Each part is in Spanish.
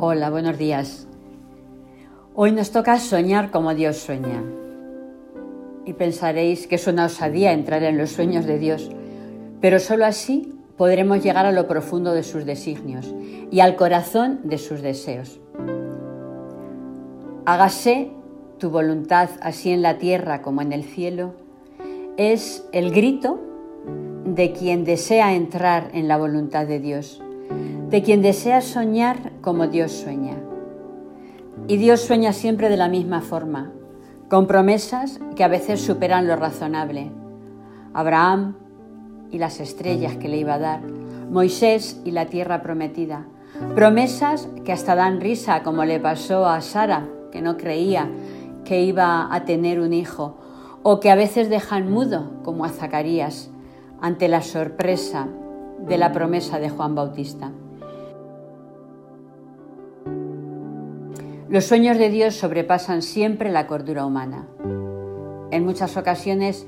Hola, buenos días. Hoy nos toca soñar como Dios sueña. Y pensaréis que es una osadía entrar en los sueños de Dios, pero sólo así podremos llegar a lo profundo de sus designios y al corazón de sus deseos. Hágase tu voluntad así en la tierra como en el cielo, es el grito de quien desea entrar en la voluntad de Dios, de quien desea soñar como Dios sueña. Y Dios sueña siempre de la misma forma, con promesas que a veces superan lo razonable. Abraham y las estrellas que le iba a dar, Moisés y la tierra prometida. Promesas que hasta dan risa, como le pasó a Sara, que no creía que iba a tener un hijo, o que a veces dejan mudo, como a Zacarías, ante la sorpresa de la promesa de Juan Bautista. Los sueños de Dios sobrepasan siempre la cordura humana. En muchas ocasiones,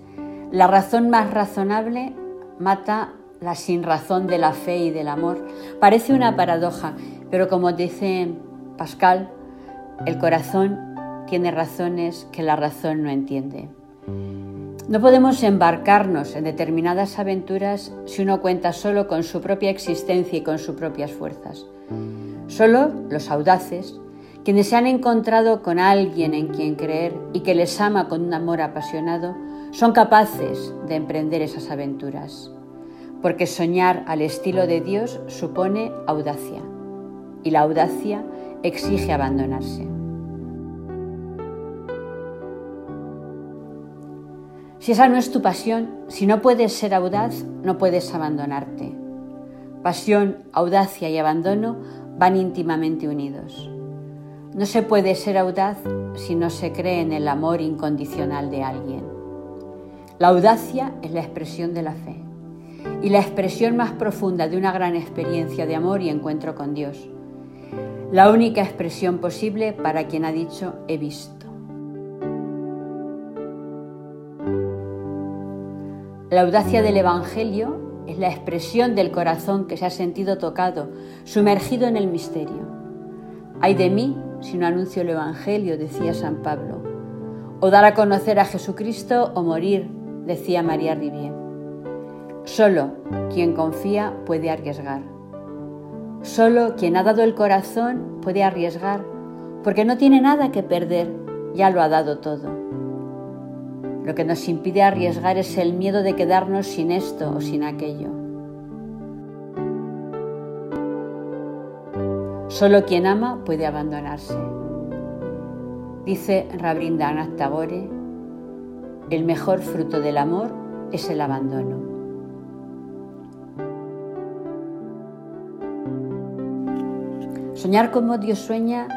la razón más razonable mata la sinrazón de la fe y del amor. Parece una paradoja, pero como dice Pascal, el corazón tiene razones que la razón no entiende. No podemos embarcarnos en determinadas aventuras si uno cuenta solo con su propia existencia y con sus propias fuerzas. Solo los audaces, quienes se han encontrado con alguien en quien creer y que les ama con un amor apasionado, son capaces de emprender esas aventuras, porque soñar al estilo de Dios supone audacia, y la audacia exige abandonarse. Si esa no es tu pasión, si no puedes ser audaz, no puedes abandonarte. Pasión, audacia y abandono van íntimamente unidos. No se puede ser audaz si no se cree en el amor incondicional de alguien. La audacia es la expresión de la fe y la expresión más profunda de una gran experiencia de amor y encuentro con Dios. La única expresión posible para quien ha dicho he visto. La audacia del Evangelio es la expresión del corazón que se ha sentido tocado, sumergido en el misterio. Ay de mí si no anuncio el Evangelio, decía San Pablo. O dar a conocer a Jesucristo o morir, decía María Rivier. Solo quien confía puede arriesgar. Solo quien ha dado el corazón puede arriesgar, porque no tiene nada que perder, ya lo ha dado todo. Lo que nos impide arriesgar es el miedo de quedarnos sin esto o sin aquello. Solo quien ama puede abandonarse. Dice Rabindranath Tagore, el mejor fruto del amor es el abandono. Soñar como Dios sueña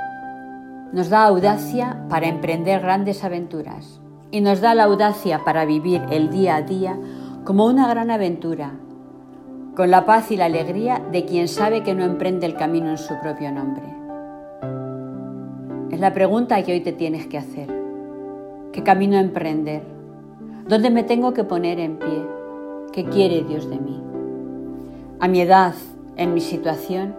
nos da audacia para emprender grandes aventuras y nos da la audacia para vivir el día a día como una gran aventura, con la paz y la alegría de quien sabe que no emprende el camino en su propio nombre. Es la pregunta que hoy te tienes que hacer. ¿Qué camino emprender? ¿Dónde me tengo que poner en pie? ¿Qué quiere Dios de mí? A mi edad, en mi situación,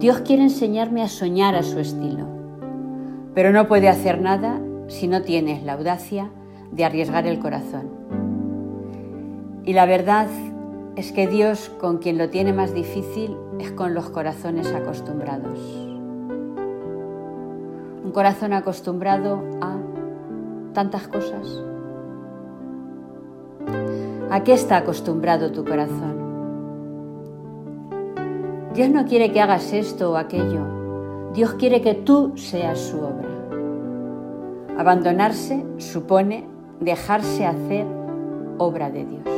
Dios quiere enseñarme a soñar a su estilo, pero no puede hacer nada si no tienes la audacia de arriesgar el corazón. Y la verdad es que Dios con quien lo tiene más difícil es con los corazones acostumbrados. Un corazón acostumbrado a tantas cosas. ¿A qué está acostumbrado tu corazón? Dios no quiere que hagas esto o aquello. Dios quiere que tú seas su obra. Abandonarse supone dejarse hacer obra de Dios.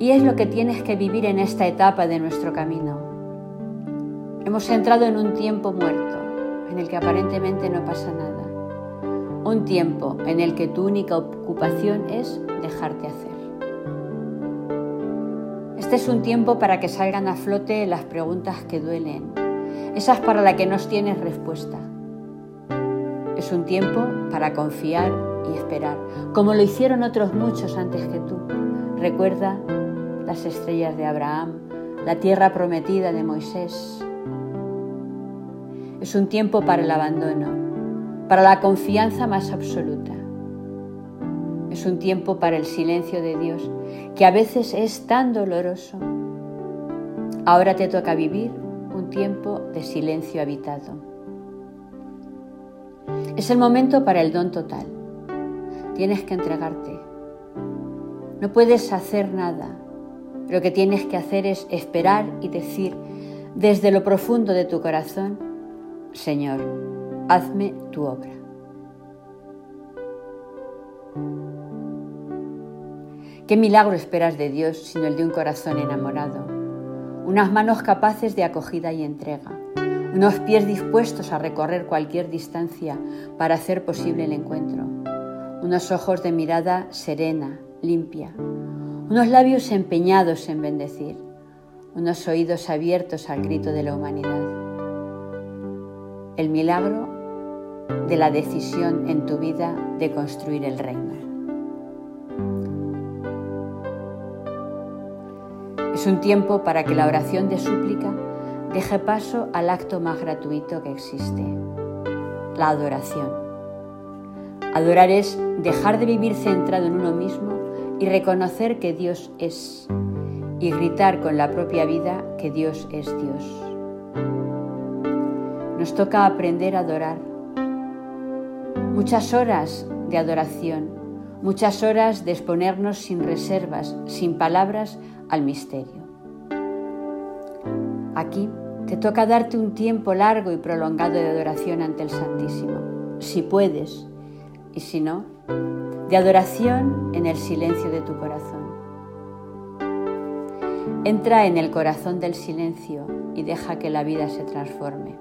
Y es lo que tienes que vivir en esta etapa de nuestro camino. Hemos entrado en un tiempo muerto, en el que aparentemente no pasa nada. Un tiempo en el que tu única ocupación es dejarte hacer. Este es un tiempo para que salgan a flote las preguntas que duelen, esas para las que no tienes respuesta es un tiempo para confiar y esperar, como lo hicieron otros muchos antes que tú. Recuerda las estrellas de Abraham, la tierra prometida de Moisés. Es un tiempo para el abandono, para la confianza más absoluta. Es un tiempo para el silencio de Dios, que a veces es tan doloroso. Ahora te toca vivir un tiempo de silencio habitado. Es el momento para el don total. Tienes que entregarte. No puedes hacer nada. Lo que tienes que hacer es esperar y decir desde lo profundo de tu corazón, Señor, hazme tu obra. ¿Qué milagro esperas de Dios sino el de un corazón enamorado? Unas manos capaces de acogida y entrega, unos pies dispuestos a recorrer cualquier distancia para hacer posible el encuentro, unos ojos de mirada serena, limpia, unos labios empeñados en bendecir, unos oídos abiertos al grito de la humanidad. El milagro de la decisión en tu vida de construir el reino. Es un tiempo para que la oración de súplica deje paso al acto más gratuito que existe, la adoración. Adorar es dejar de vivir centrado en uno mismo y reconocer que Dios es y gritar con la propia vida que Dios es Dios. Nos toca aprender a adorar. Muchas horas de adoración, muchas horas de exponernos sin reservas, sin palabras al misterio. Aquí te toca darte un tiempo largo y prolongado de adoración ante el Santísimo, si puedes, y si no, de adoración en el silencio de tu corazón. Entra en el corazón del silencio y deja que la vida se transforme.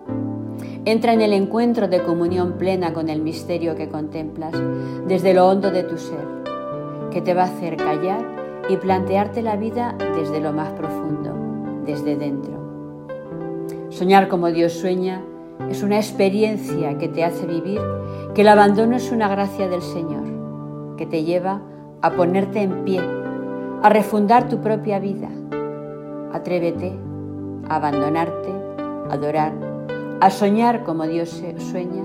Entra en el encuentro de comunión plena con el misterio que contemplas desde lo hondo de tu ser, que te va a hacer callar y plantearte la vida desde lo más profundo, desde dentro. Soñar como Dios sueña es una experiencia que te hace vivir que el abandono es una gracia del Señor, que te lleva a ponerte en pie, a refundar tu propia vida. Atrévete a abandonarte, a adorar, a soñar como Dios sueña,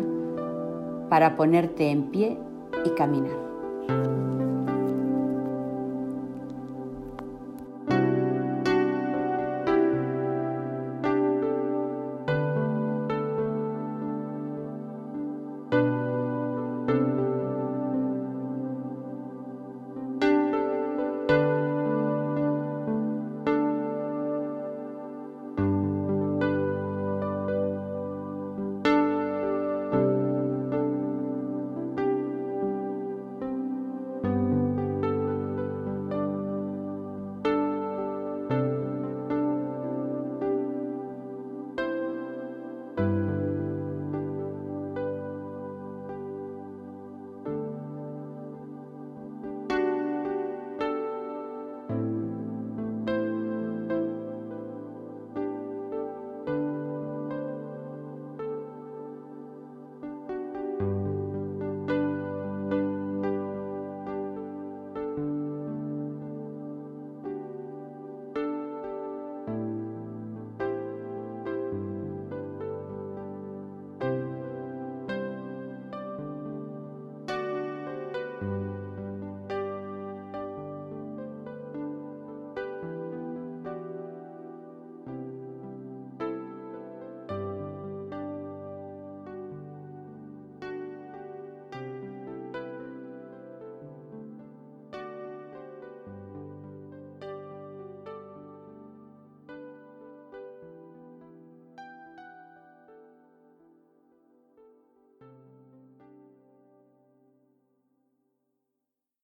para ponerte en pie y caminar.